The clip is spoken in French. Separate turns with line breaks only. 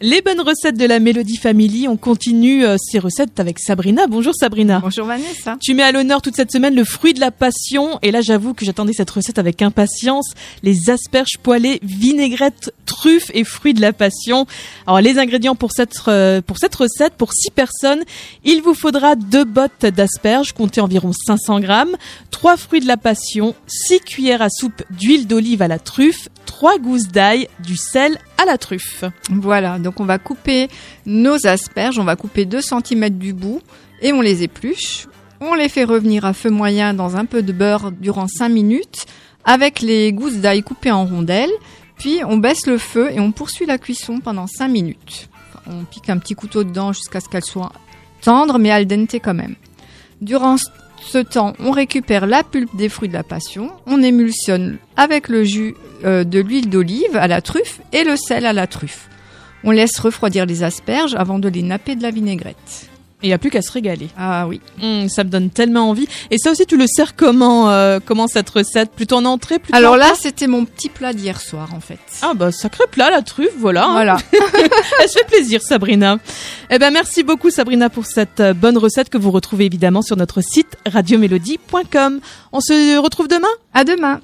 Les bonnes recettes de la Mélodie Family, on continue euh, ces recettes avec Sabrina. Bonjour Sabrina.
Bonjour Vanessa.
Tu mets à l'honneur toute cette semaine le fruit de la passion et là j'avoue que j'attendais cette recette avec impatience. Les asperges poêlées, vinaigrettes, truffes et fruits de la passion. Alors les ingrédients pour cette, euh, pour cette recette, pour 6 personnes, il vous faudra deux bottes d'asperges, comptez environ 500 grammes, trois fruits de la passion, 6 cuillères à soupe d'huile d'olive à la truffe, 3 gousses d'ail, du sel à la truffe.
Voilà, donc on va couper nos asperges, on va couper 2 cm du bout et on les épluche. On les fait revenir à feu moyen dans un peu de beurre durant 5 minutes avec les gousses d'ail coupées en rondelles. Puis on baisse le feu et on poursuit la cuisson pendant 5 minutes. On pique un petit couteau dedans jusqu'à ce qu'elle soit tendre mais al dente quand même. Durant ce temps, on récupère la pulpe des fruits de la passion, on émulsionne avec le jus euh, de l'huile d'olive à la truffe et le sel à la truffe. On laisse refroidir les asperges avant de les napper de la vinaigrette.
Il n'y a plus qu'à se régaler.
Ah oui.
Mmh, ça me donne tellement envie. Et ça aussi, tu le sers comment, euh, comment cette recette? Plutôt en entrée plutôt
Alors
en
là, c'était mon petit plat d'hier soir en fait.
Ah bah sacré plat la truffe, voilà. hein.
Voilà.
Elle se fait plaisir Sabrina. Eh ben merci beaucoup Sabrina pour cette euh, bonne recette que vous retrouvez évidemment sur notre site radiomélodie.com. On se retrouve demain?
À demain.